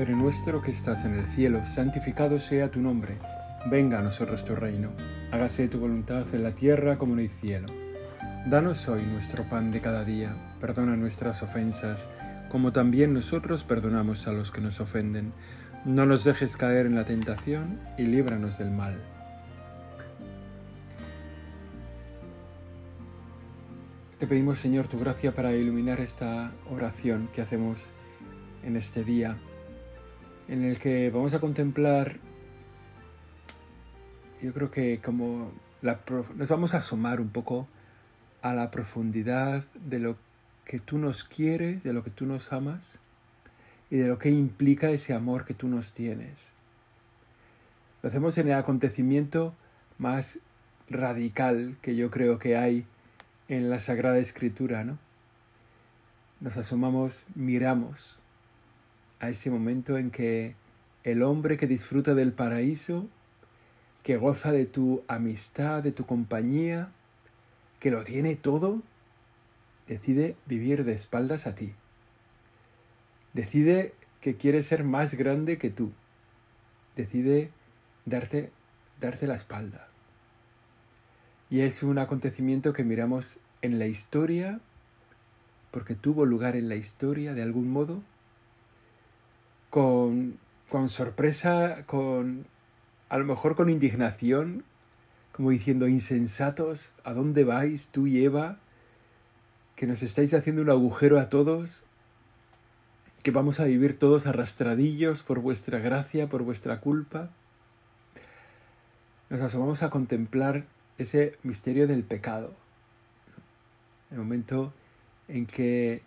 Padre nuestro que estás en el cielo, santificado sea tu nombre. Venga a nosotros tu reino. Hágase tu voluntad en la tierra como en el cielo. Danos hoy nuestro pan de cada día. Perdona nuestras ofensas, como también nosotros perdonamos a los que nos ofenden. No nos dejes caer en la tentación y líbranos del mal. Te pedimos, Señor, tu gracia para iluminar esta oración que hacemos en este día en el que vamos a contemplar, yo creo que como nos vamos a asomar un poco a la profundidad de lo que tú nos quieres, de lo que tú nos amas y de lo que implica ese amor que tú nos tienes. Lo hacemos en el acontecimiento más radical que yo creo que hay en la Sagrada Escritura, ¿no? Nos asomamos, miramos a ese momento en que el hombre que disfruta del paraíso, que goza de tu amistad, de tu compañía, que lo tiene todo, decide vivir de espaldas a ti. Decide que quiere ser más grande que tú. Decide darte, darte la espalda. Y es un acontecimiento que miramos en la historia, porque tuvo lugar en la historia de algún modo, con, con sorpresa, con a lo mejor con indignación, como diciendo, insensatos, ¿a dónde vais tú y Eva? Que nos estáis haciendo un agujero a todos, que vamos a vivir todos arrastradillos por vuestra gracia, por vuestra culpa. Nos asomamos a contemplar ese misterio del pecado. El momento en que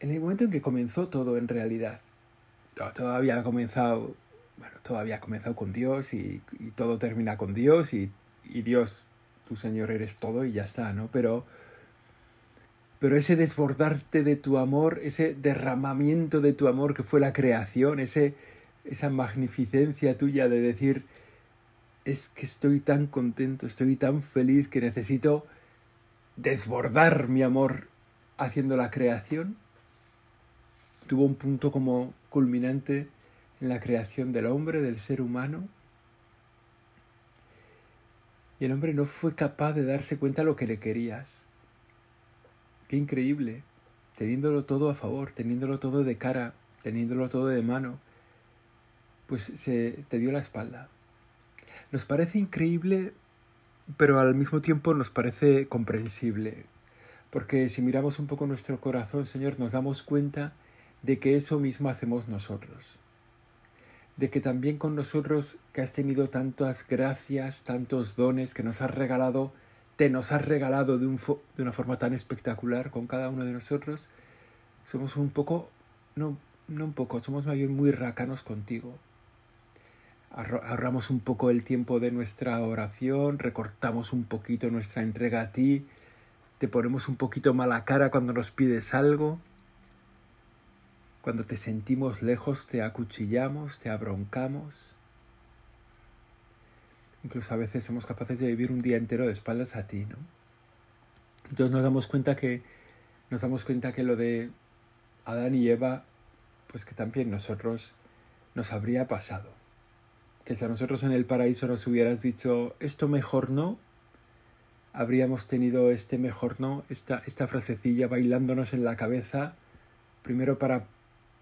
en el momento en que comenzó todo en realidad, todo había comenzado, bueno, todo había comenzado con Dios y, todo termina con Dios y, y, Dios, tu Señor, eres todo y ya está, ¿no? Pero, pero ese desbordarte de tu amor, ese derramamiento de tu amor que fue la creación, ese, esa magnificencia tuya de decir, es que estoy tan contento, estoy tan feliz que necesito desbordar mi amor haciendo la creación, tuvo un punto como culminante en la creación del hombre, del ser humano. Y el hombre no fue capaz de darse cuenta de lo que le querías. Qué increíble, teniéndolo todo a favor, teniéndolo todo de cara, teniéndolo todo de mano, pues se te dio la espalda. Nos parece increíble, pero al mismo tiempo nos parece comprensible. Porque si miramos un poco nuestro corazón, Señor, nos damos cuenta de que eso mismo hacemos nosotros. De que también con nosotros que has tenido tantas gracias, tantos dones que nos has regalado, te nos has regalado de, de una forma tan espectacular con cada uno de nosotros, somos un poco, no, no un poco, somos bien muy racanos contigo. Ahorramos un poco el tiempo de nuestra oración, recortamos un poquito nuestra entrega a ti, te ponemos un poquito mala cara cuando nos pides algo cuando te sentimos lejos, te acuchillamos, te abroncamos. Incluso a veces somos capaces de vivir un día entero de espaldas a ti, ¿no? Entonces nos damos cuenta que nos damos cuenta que lo de Adán y Eva, pues que también nosotros nos habría pasado. Que si a nosotros en el paraíso nos hubieras dicho esto mejor no, habríamos tenido este mejor no, esta, esta frasecilla bailándonos en la cabeza, primero para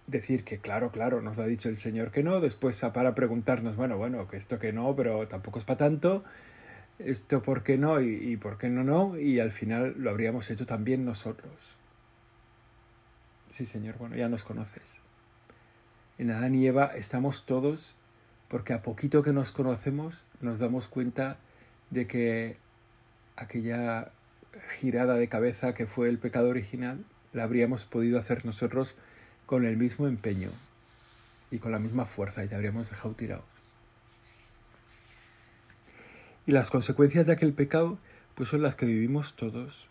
decir que claro, claro, nos lo ha dicho el Señor que no, después para preguntarnos, bueno, bueno, que esto que no, pero tampoco es para tanto, esto por qué no y, por qué no no, y al final lo habríamos hecho también nosotros. Sí, Señor, bueno, ya nos conoces. En Adán y Eva estamos todos porque a poquito que nos conocemos nos damos cuenta de que aquella girada de cabeza que fue el pecado original la habríamos podido hacer nosotros con el mismo empeño y con la misma fuerza y te habríamos dejado tirados. Y las consecuencias de aquel pecado pues son las que vivimos todos.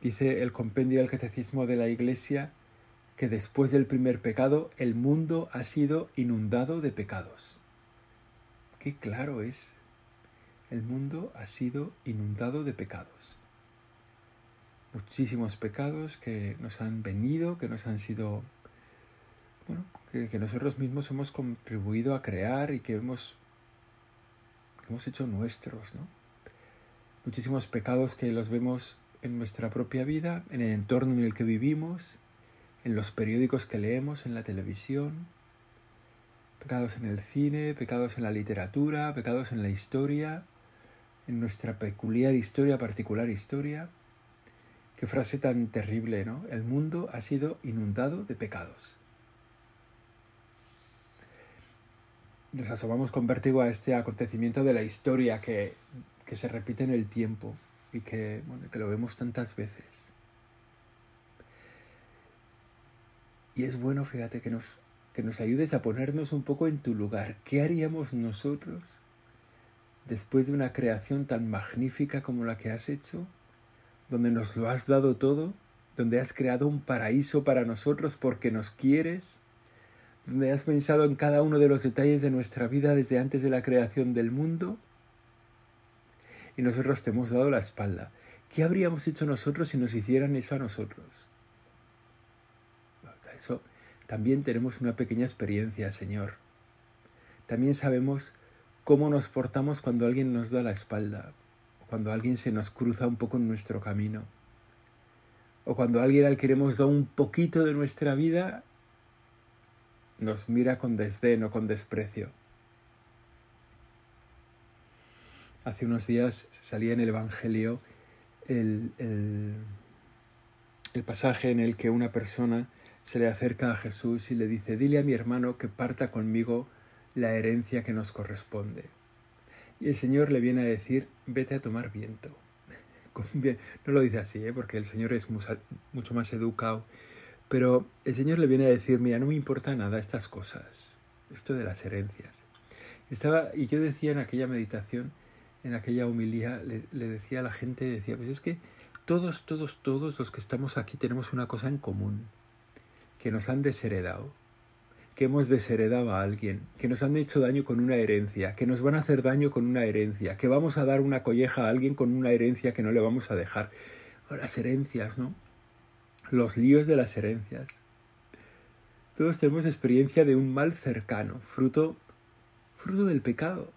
Dice el compendio del catecismo de la Iglesia que después del primer pecado el mundo ha sido inundado de pecados. Qué claro es. El mundo ha sido inundado de pecados. Muchísimos pecados que nos han venido, que nos han sido, bueno, que, nosotros mismos hemos contribuido a crear y que hemos, que hemos hecho nuestros, ¿no? Muchísimos pecados que los vemos en nuestra propia vida, en el entorno en el que vivimos, en los periódicos que leemos, en la televisión, pecados en el cine, pecados en la literatura, pecados en la historia, en nuestra peculiar historia, particular historia. Qué frase tan terrible, ¿no? El mundo ha sido inundado de pecados. Nos asomamos con vértigo a este acontecimiento de la historia que, que se repite en el tiempo y que, bueno, que lo vemos tantas veces. Y es bueno, fíjate, que nos, que nos ayudes a ponernos un poco en tu lugar. ¿Qué haríamos nosotros después de una creación tan magnífica como la que has hecho, donde nos lo has dado todo, donde has creado un paraíso para nosotros porque nos quieres, donde has pensado en cada uno de los detalles de nuestra vida desde antes de la creación del mundo? Y nosotros te hemos dado la espalda. ¿Qué habríamos hecho nosotros si nos hicieran eso a nosotros? Eso también tenemos una pequeña experiencia, Señor. También sabemos cómo nos portamos cuando alguien nos da la espalda, cuando alguien se nos cruza un poco en nuestro camino, o cuando alguien al que queremos dar un poquito de nuestra vida nos mira con desdén o con desprecio. Hace unos días salía en el Evangelio el, el, el pasaje en el que una persona se le acerca a Jesús y le dice, dile a mi hermano que parta conmigo la herencia que nos corresponde. Y el Señor le viene a decir, vete a tomar viento. No lo dice así, ¿eh? porque el Señor es mucho más educado, pero el Señor le viene a decir, mira, no me importa nada estas cosas, esto de las herencias. Estaba, y yo decía en aquella meditación, en aquella humilía, le, le decía a la gente, decía, pues es que todos, todos, todos los que estamos aquí tenemos una cosa en común, que nos han desheredado que hemos desheredado a alguien, que nos han hecho daño con una herencia, que nos van a hacer daño con una herencia, que vamos a dar una colleja a alguien con una herencia que no le vamos a dejar. las herencias, ¿no? Los líos de las herencias. Todos tenemos experiencia de un mal cercano, fruto, fruto del pecado.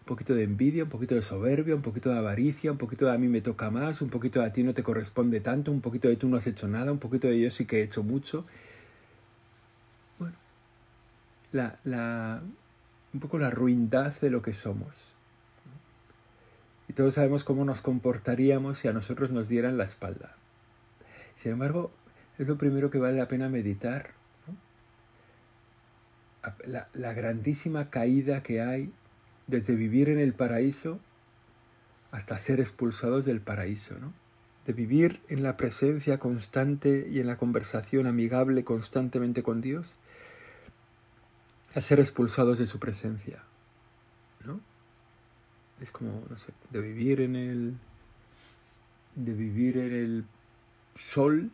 Un poquito de envidia, un poquito de soberbia, un poquito de avaricia, un poquito de a mí me toca más, un poquito de a ti no te corresponde tanto, un poquito de tú no has hecho nada, un poquito de yo sí que he hecho mucho la, un poco la ruindad de lo que somos. Y todos sabemos cómo nos comportaríamos si a nosotros nos dieran la espalda. Sin embargo, es lo primero que vale la pena meditar. La, grandísima caída que hay desde vivir en el paraíso hasta ser expulsados del paraíso, de vivir en la presencia constante y en la conversación amigable constantemente con Dios a ser expulsados de su presencia. ¿no? Es como, no sé, de vivir en el. de vivir en el sol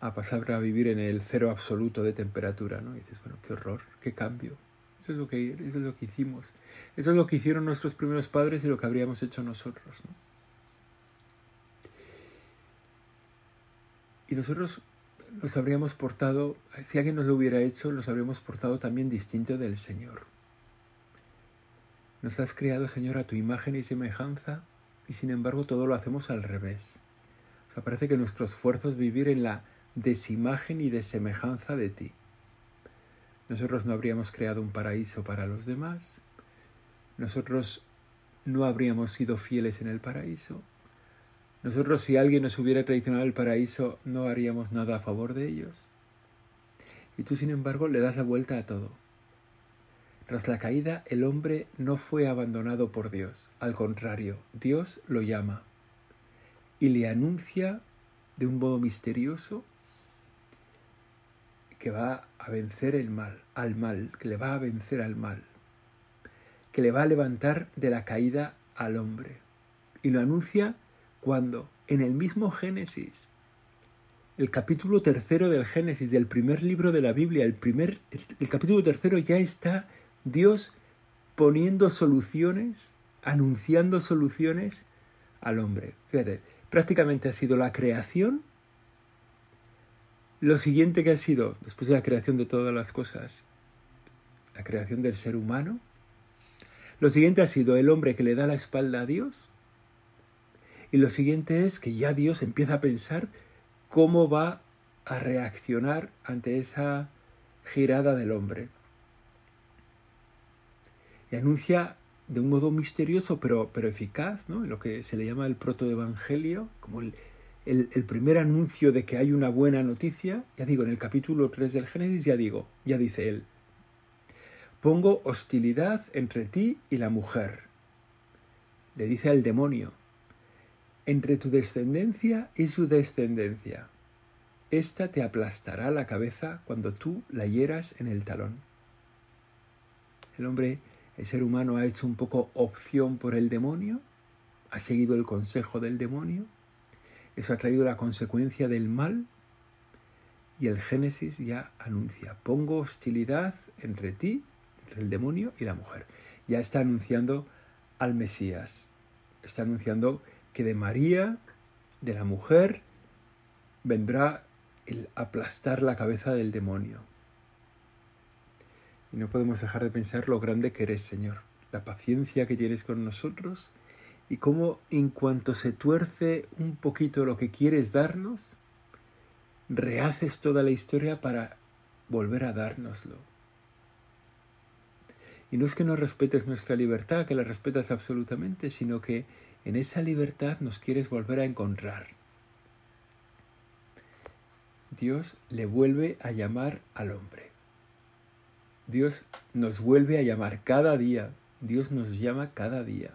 a pasar a vivir en el cero absoluto de temperatura, ¿no? Y dices, bueno, qué horror, qué cambio. Eso es lo que, eso es lo que hicimos. Eso es lo que hicieron nuestros primeros padres y lo que habríamos hecho nosotros, ¿no? Y nosotros nos habríamos portado, si alguien nos lo hubiera hecho, nos habríamos portado también distinto del Señor. Nos has creado, Señor, a tu imagen y semejanza, y sin embargo todo lo hacemos al revés. O sea, parece que nuestro esfuerzo es vivir en la desimagen y desemejanza de ti. Nosotros no habríamos creado un paraíso para los demás, nosotros no habríamos sido fieles en el paraíso, nosotros si alguien nos hubiera traicionado el paraíso, no haríamos nada a favor de ellos. Y tú, sin embargo, le das la vuelta a todo. Tras la caída, el hombre no fue abandonado por Dios. Al contrario, Dios lo llama y le anuncia de un modo misterioso que va a vencer el mal, al mal, que le va a vencer al mal, que le va a levantar de la caída al hombre. Y lo anuncia cuando en el mismo Génesis, el capítulo tercero del Génesis, del primer libro de la Biblia, el, primer, el, capítulo tercero ya está Dios poniendo soluciones, anunciando soluciones al hombre. Fíjate, prácticamente ha sido la creación, lo siguiente que ha sido, después de la creación de todas las cosas, la creación del ser humano, lo siguiente ha sido el hombre que le da la espalda a Dios, y lo siguiente es que ya Dios empieza a pensar cómo va a reaccionar ante esa girada del hombre. Y anuncia de un modo misterioso pero, pero eficaz, ¿no? lo que se le llama el protoevangelio, como el, el, el, primer anuncio de que hay una buena noticia. Ya digo, en el capítulo 3 del Génesis ya digo, ya dice él, pongo hostilidad entre ti y la mujer. Le dice al demonio, entre tu descendencia y su descendencia. Esta te aplastará la cabeza cuando tú la hieras en el talón. El hombre, el ser humano, ha hecho un poco opción por el demonio, ha seguido el consejo del demonio, eso ha traído la consecuencia del mal y el Génesis ya anuncia, pongo hostilidad entre ti, entre el demonio y la mujer. Ya está anunciando al Mesías, está anunciando que de María, de la mujer, vendrá el aplastar la cabeza del demonio. Y no podemos dejar de pensar lo grande que eres, Señor, la paciencia que tienes con nosotros y cómo en cuanto se tuerce un poquito lo que quieres darnos, rehaces toda la historia para volver a dárnoslo. Y no es que no respetes nuestra libertad, que la respetas absolutamente, sino que en esa libertad nos quieres volver a encontrar. Dios le vuelve a llamar al hombre. Dios nos vuelve a llamar cada día. Dios nos llama cada día.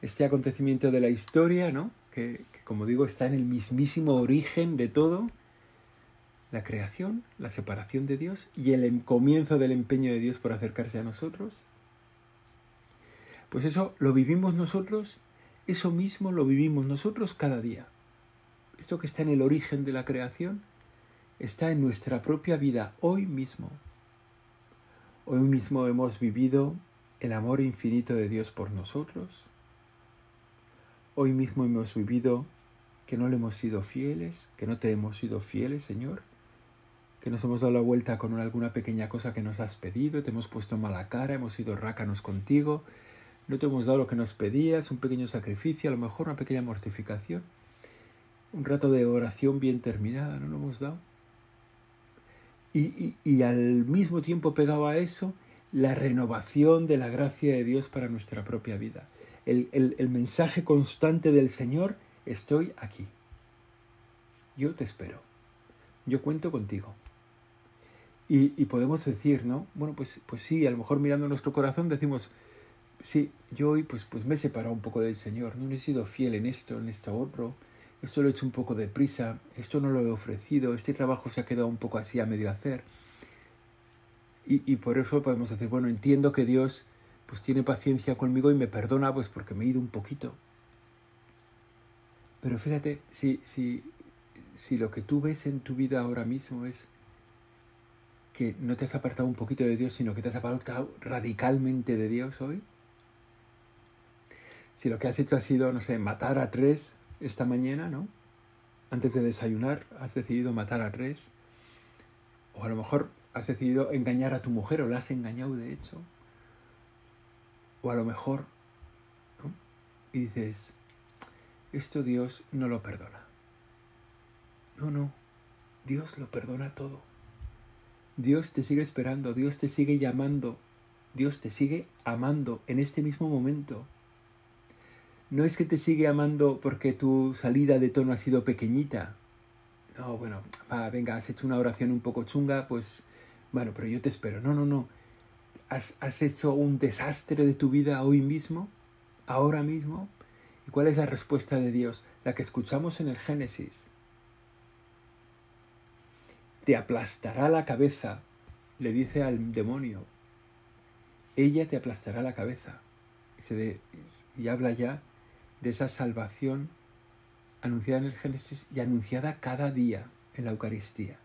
Este acontecimiento de la historia, ¿no? Que, que, como digo está en el mismísimo origen de todo, la creación, la separación de Dios y el em, comienzo del empeño de Dios por acercarse a nosotros. Pues eso lo vivimos nosotros eso mismo lo vivimos nosotros cada día. Esto que está en el origen de la creación está en nuestra propia vida hoy mismo. Hoy mismo hemos vivido el amor infinito de Dios por nosotros. Hoy mismo hemos vivido que no le hemos sido fieles, que no te hemos sido fieles, Señor, que nos hemos dado la vuelta con alguna pequeña cosa que nos has pedido, te hemos puesto mala cara, hemos sido rácanos contigo, no te hemos dado lo que nos pedías, un pequeño sacrificio, a lo mejor una pequeña mortificación, un rato de oración bien terminada, no lo hemos dado. Y, y, al mismo tiempo pegado a eso, la renovación de la gracia de Dios para nuestra propia vida. El, el, el mensaje constante del Señor, estoy aquí. Yo te espero. Yo cuento contigo. Y, y, podemos decir, ¿no? Bueno, pues, pues sí, a lo mejor mirando nuestro corazón decimos, Sí, yo hoy pues, pues me he separado un poco del Señor, no he sido fiel en esto, en esto otro, esto lo he hecho un poco deprisa, esto no lo he ofrecido, este trabajo se ha quedado un poco así a medio hacer. Y, y por eso podemos decir, bueno, entiendo que Dios pues tiene paciencia conmigo y me perdona pues porque me he ido un poquito. Pero fíjate, si, si, si lo que tú ves en tu vida ahora mismo es que no te has apartado un poquito de Dios, sino que te has apartado radicalmente de Dios hoy, si lo que has hecho ha sido, no sé, matar a tres esta mañana, ¿no? Antes de desayunar has decidido matar a tres. O a lo mejor has decidido engañar a tu mujer o la has engañado de hecho. O a lo mejor, ¿no? Y dices, esto Dios no lo perdona. No, no, Dios lo perdona todo. Dios te sigue esperando, Dios te sigue llamando, Dios te sigue amando en este mismo momento no es que te sigue amando porque tu salida de tono ha sido pequeñita. No, bueno, va, venga, has hecho una oración un poco chunga, pues bueno, pero yo te espero. No, no, no. ¿Has, hecho un desastre de tu vida hoy mismo, ahora mismo. ¿Y cuál es la respuesta de Dios? La que escuchamos en el Génesis. Te aplastará la cabeza, le dice al demonio. Ella te aplastará la cabeza. Se de, y habla ya de esa salvación anunciada en el Génesis y anunciada cada día en la Eucaristía.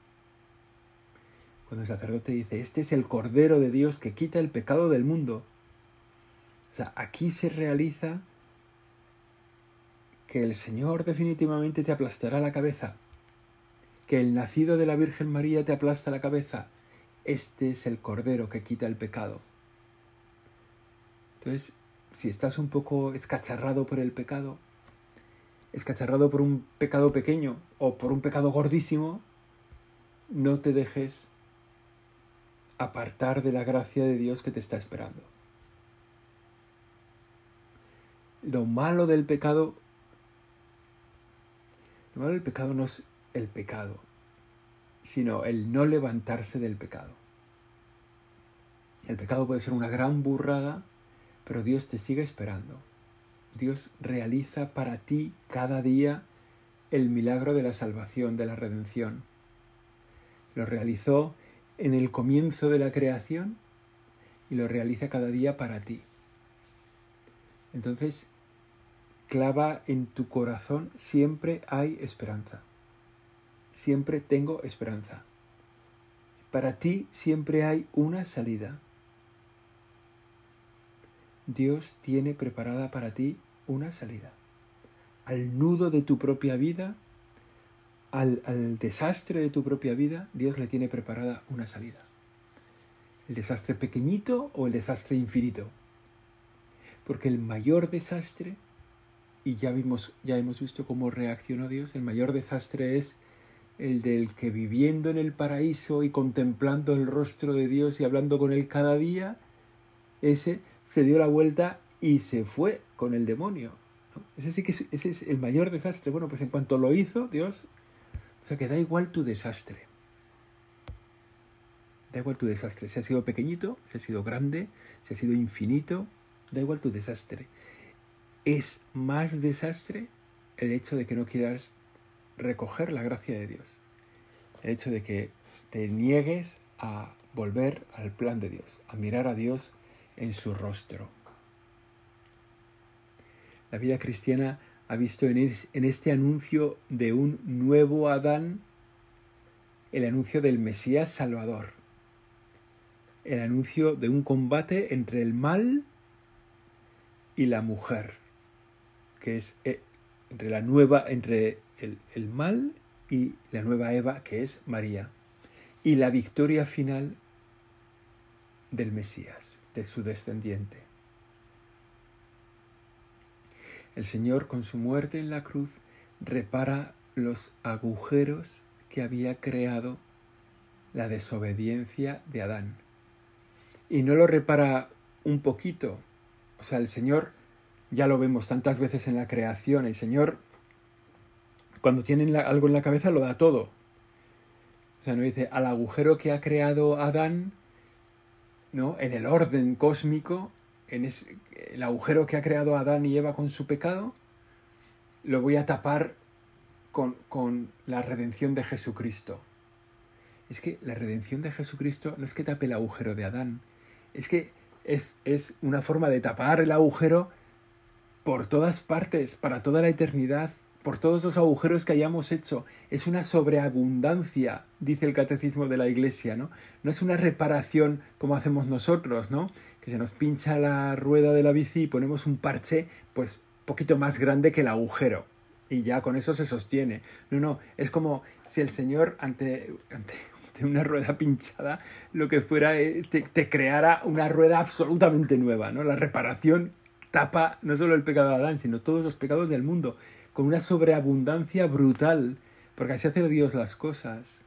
Cuando el sacerdote dice, este es el Cordero de Dios que quita el pecado del mundo. O sea, aquí se realiza que el Señor definitivamente te aplastará la cabeza, que el nacido de la Virgen María te aplasta la cabeza, este es el Cordero que quita el pecado. Entonces, si estás un poco escacharrado por el pecado, escacharrado por un pecado pequeño o por un pecado gordísimo, no te dejes apartar de la gracia de Dios que te está esperando. Lo malo del pecado, lo malo del pecado no es el pecado, sino el no levantarse del pecado. El pecado puede ser una gran burrada, pero Dios te sigue esperando. Dios realiza para ti cada día el milagro de la salvación, de la redención. Lo realizó en el comienzo de la creación y lo realiza cada día para ti. Entonces, clava en tu corazón, siempre hay esperanza siempre tengo esperanza. Para ti siempre hay una salida. Dios tiene preparada para ti una salida. Al nudo de tu propia vida, al, al, desastre de tu propia vida, Dios le tiene preparada una salida. El desastre pequeñito o el desastre infinito. Porque el mayor desastre, y ya, vimos, ya hemos visto cómo reaccionó Dios, el mayor desastre es el del que viviendo en el paraíso y contemplando el rostro de Dios y hablando con él cada día, ese se dio la vuelta y se fue con el demonio. Ese es, ese es el mayor desastre. Bueno, pues en cuanto lo hizo, Dios, o sea que da igual tu desastre. Da igual tu desastre. Si ha sido pequeñito, si ha sido grande, si ha sido infinito, da igual tu desastre. Es más desastre el hecho de que no quieras recoger la gracia de Dios. El hecho de que te niegues a volver al plan de Dios, a mirar a Dios en su rostro. La vida cristiana ha visto en este anuncio de un nuevo Adán el anuncio del Mesías Salvador, el anuncio de un combate entre el mal y la mujer, que es eh, entre la nueva, entre el, mal y la nueva Eva, que es María, y la victoria final del Mesías, su descendiente. El Señor con su muerte en la cruz repara los agujeros que había creado la desobediencia de Adán. Y no lo repara un poquito. O sea, el Señor, ya lo vemos tantas veces en la creación, el Señor cuando tienen algo en la cabeza lo da todo. O sea, no dice al agujero que ha creado Adán, ¿no? En el orden cósmico, en el agujero que ha creado Adán y Eva con su pecado, lo voy a tapar con, con la redención de Jesucristo. Es que la redención de Jesucristo no es que tape el agujero de Adán, es que es, es una forma de tapar el agujero por todas partes, para toda la eternidad por todos los agujeros que hayamos hecho. Es una sobreabundancia, dice el catecismo de la Iglesia, ¿no? No es una reparación como hacemos nosotros, ¿no? Que se nos pincha la rueda de la bici y ponemos un parche, pues, poquito más grande que el agujero. Y ya con eso se sostiene. No, no, es como si el Señor ante, ante, una rueda pinchada, lo que fuera, eh, te, creara una rueda absolutamente nueva, ¿no? La reparación tapa no solo el pecado de Adán, sino todos los pecados del mundo con una sobreabundancia brutal, porque así hace Dios las cosas.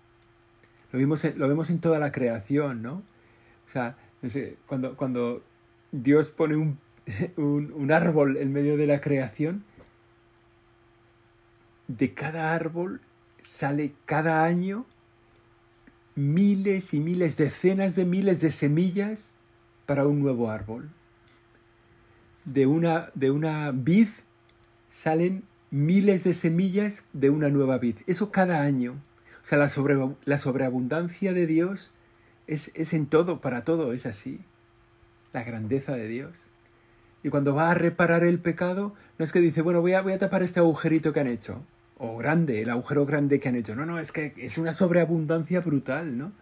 Lo, vimos lo vemos en toda la creación, ¿no? O sea, cuando, cuando Dios pone un, un, un árbol en medio de la creación, de cada árbol sale cada año miles y miles, decenas de miles de semillas para un nuevo árbol. De una, de una vid salen miles de semillas de una nueva vid. Eso cada año. O sea, la, la sobreabundancia de Dios es, es en todo, para todo, es así. La grandeza de Dios. Y cuando va a reparar el pecado, no es que dice, bueno, voy a, voy a tapar este agujerito que han hecho. O grande, el agujero grande que han hecho. No, no, es que es una sobreabundancia brutal, ¿no?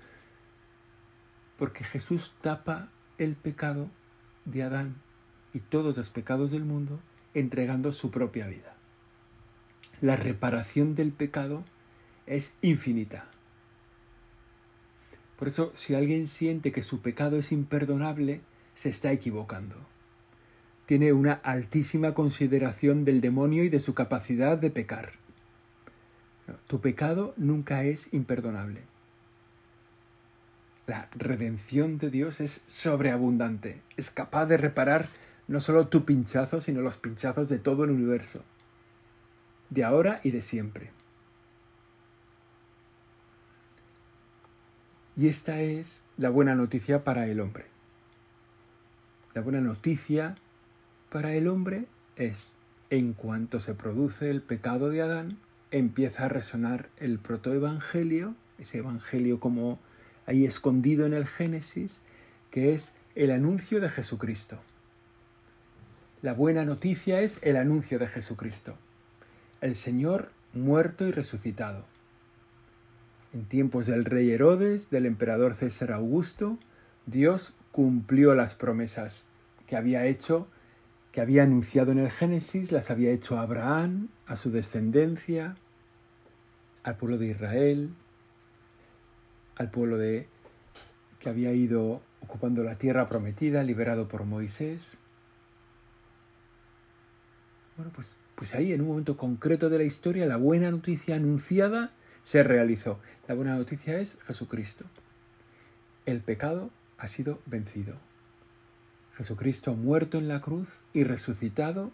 Porque Jesús tapa el pecado de Adán y todos los pecados del mundo entregando su propia vida. La reparación del pecado es infinita. Por eso, si alguien siente que su pecado es imperdonable, se está equivocando. Tiene una altísima consideración del demonio y de su capacidad de pecar. Tu pecado nunca es imperdonable. La redención de Dios es sobreabundante, es capaz de reparar no solo tu pinchazo, sino los pinchazos de todo el universo, de ahora y de siempre. Y esta es la buena noticia para el hombre. La buena noticia para el hombre es, en cuanto se produce el pecado de Adán, empieza a resonar el protoevangelio, ese evangelio como ahí escondido en el Génesis, que es el anuncio de Jesucristo. La buena noticia es el anuncio de Jesucristo, el Señor muerto y resucitado. En tiempos del rey Herodes, del emperador César Augusto, Dios cumplió las promesas que había hecho que había anunciado en el Génesis, las había hecho a Abraham, a su descendencia, al pueblo de Israel, al pueblo de que había ido ocupando la tierra prometida, liberado por Moisés. Bueno, pues, pues ahí en un momento concreto de la historia la buena noticia anunciada se realizó. La buena noticia es Jesucristo. El pecado ha sido vencido. Jesucristo muerto en la cruz y resucitado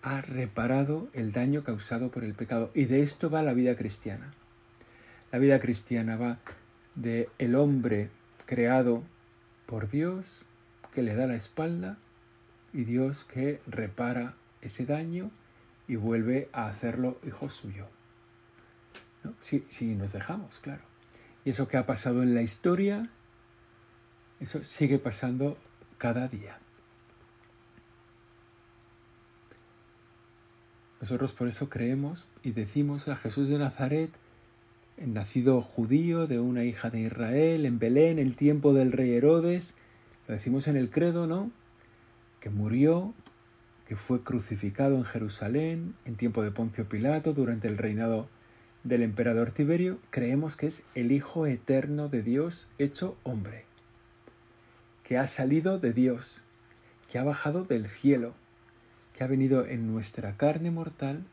ha reparado el daño causado por el pecado. Y de esto va la vida cristiana. La vida cristiana va de el hombre creado por Dios que le da la espalda y Dios que repara ese daño y vuelve a hacerlo hijo suyo. Si, si nos dejamos, claro. Y eso que ha pasado en la historia, eso sigue pasando cada día. Nosotros por eso creemos y decimos a Jesús de Nazaret, nacido judío de una hija de Israel, en Belén, el tiempo del rey Herodes, lo decimos en el credo, ¿no? Que murió, que fue crucificado en Jerusalén, en tiempo de Poncio Pilato, durante el reinado del emperador Tiberio, creemos que es el Hijo eterno de Dios hecho hombre que ha salido de Dios, que ha bajado del cielo, que ha venido en nuestra carne mortal,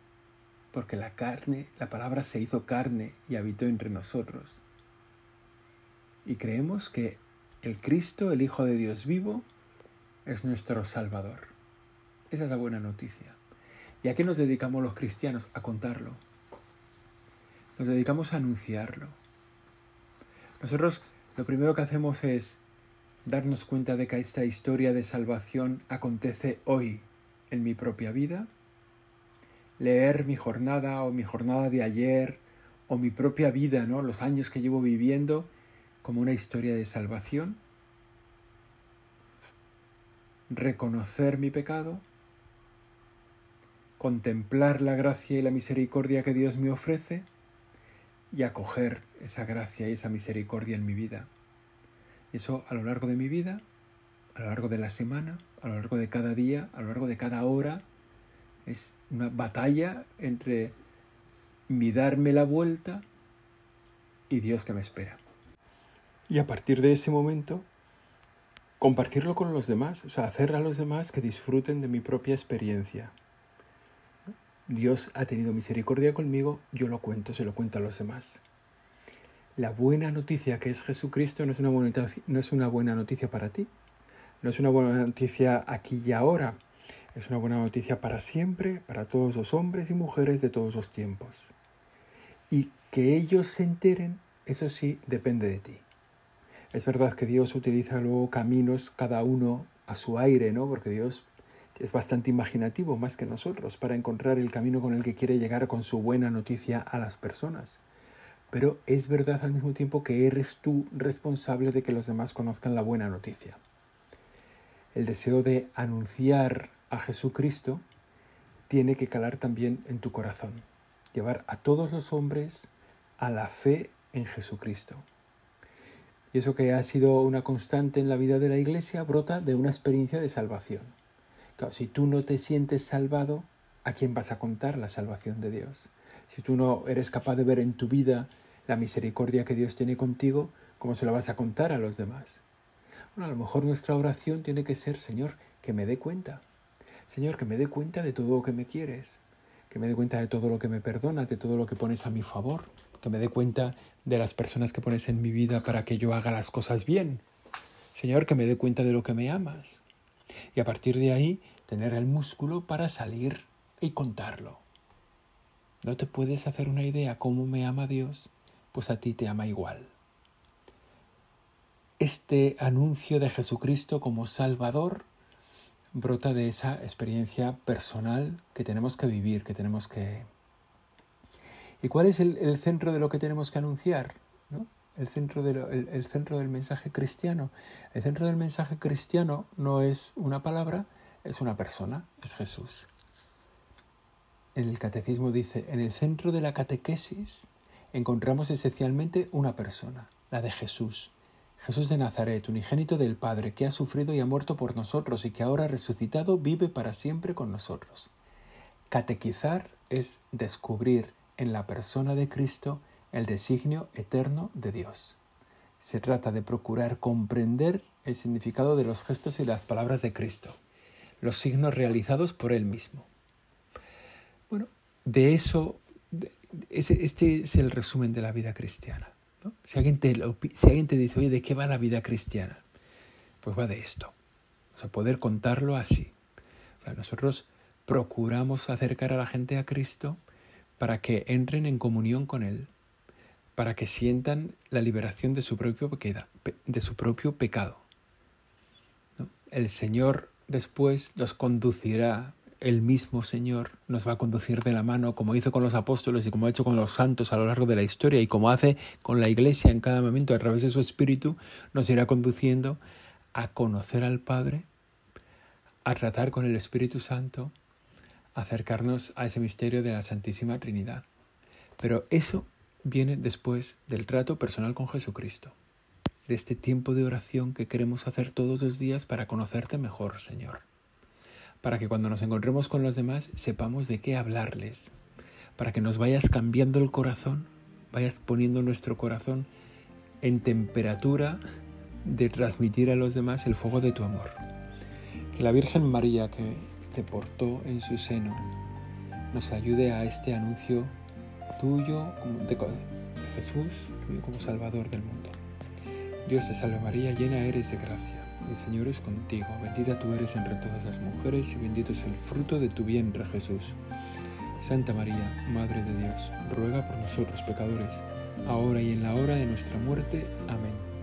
porque la carne, la palabra se hizo carne y habitó entre nosotros. Y creemos que el Cristo, el Hijo de Dios vivo, es nuestro Salvador. Esa es la buena noticia. ¿Y a qué nos dedicamos los cristianos? A contarlo. Nos dedicamos a anunciarlo. Nosotros lo primero que hacemos es darnos cuenta de que esta historia de salvación acontece hoy en mi propia vida, leer mi jornada o mi jornada de ayer o mi propia vida, ¿no? los años que llevo viviendo como una historia de salvación, reconocer mi pecado, contemplar la gracia y la misericordia que Dios me ofrece y acoger esa gracia y esa misericordia en mi vida eso a lo largo de mi vida, a lo largo de la semana, a lo largo de cada día, a lo largo de cada hora, es una batalla entre mi darme la vuelta y Dios que me espera. Y a partir de ese momento, compartirlo con los demás, o sea, hacer a los demás que disfruten de mi propia experiencia. Dios ha tenido misericordia conmigo, yo lo cuento, se lo cuento a los demás la buena noticia que es Jesucristo no es, una buena no es una buena noticia para ti, no es una buena noticia aquí y ahora, es una buena noticia para siempre, para todos los hombres y mujeres de todos los tiempos. Y que ellos se enteren, eso sí, depende de ti. Es verdad que Dios utiliza luego caminos cada uno a su aire, ¿no? Porque Dios es bastante imaginativo más que nosotros para encontrar el camino con el que quiere llegar con su buena noticia a las personas pero es verdad al mismo tiempo que eres tú responsable de que los demás conozcan la buena noticia. El deseo de anunciar a Jesucristo tiene que calar también en tu corazón, llevar a todos los hombres a la fe en Jesucristo. Y eso que ha sido una constante en la vida de la Iglesia brota de una experiencia de salvación. Si tú no te sientes salvado, ¿a quién vas a contar la salvación de Dios? Si tú no eres capaz de ver en tu vida la misericordia que Dios tiene contigo, ¿cómo se la vas a contar a los demás? Bueno, a lo mejor nuestra oración tiene que ser, Señor, que me dé cuenta. Señor, que me dé cuenta de todo lo que me quieres, que me dé cuenta de todo lo que me perdonas, de todo lo que pones a mi favor, que me dé cuenta de las personas que pones en mi vida para que yo haga las cosas bien. Señor, que me dé cuenta de lo que me amas. Y a partir de ahí, tener el músculo para salir y contarlo. ¿No te puedes hacer una idea cómo me ama Dios? Pues a ti te ama igual. Este anuncio de Jesucristo como Salvador brota de esa experiencia personal que tenemos que vivir, que tenemos que... ¿Y cuál es el, centro de lo que tenemos que anunciar? El, centro el centro del mensaje cristiano. El centro del mensaje cristiano no es una palabra, es una persona, es Jesús. En el catecismo dice, en el centro de la catequesis encontramos esencialmente una persona, la de Jesús, Jesús de Nazaret, unigénito del Padre, que ha sufrido y ha muerto por nosotros y que ahora resucitado vive para siempre con nosotros. Catequizar es descubrir en la persona de Cristo el designio eterno de Dios. Se trata de procurar comprender el significado de los gestos y las palabras de Cristo, los signos realizados por Él mismo. Bueno, de eso, este es el resumen de la vida cristiana. Si, alguien te, si alguien te dice, oye, ¿de qué va la vida cristiana? Pues va de esto. O sea, poder contarlo así. O sea, nosotros procuramos acercar a la gente a Cristo para que entren en comunión con Él, para que sientan la liberación de su propio, de su propio pecado. El Señor después los conducirá el mismo Señor nos va a conducir de la mano, como hizo con los apóstoles y como ha hecho con los santos a lo largo de la historia y como hace con la Iglesia en cada momento a través de su Espíritu, nos irá conduciendo a conocer al Padre, a tratar con el Espíritu Santo, acercarnos a ese misterio de la Santísima Trinidad. Pero eso viene después del trato personal con Jesucristo, de este tiempo de oración que queremos hacer todos los días para conocerte mejor, Señor para que cuando nos encontremos con los demás sepamos de qué hablarles, para que nos vayas cambiando el corazón, vayas poniendo nuestro corazón en temperatura de transmitir a los demás el fuego de tu amor. Que la Virgen María que te portó en su seno nos ayude a este anuncio tuyo de, Jesús, tuyo como Salvador del mundo. Dios te salve María, llena eres de gracia el Señor es contigo, bendita tú eres entre todas las mujeres y bendito es el fruto de tu vientre Jesús. Santa María, Madre de Dios, ruega por nosotros pecadores, ahora y en la hora de nuestra muerte. Amén.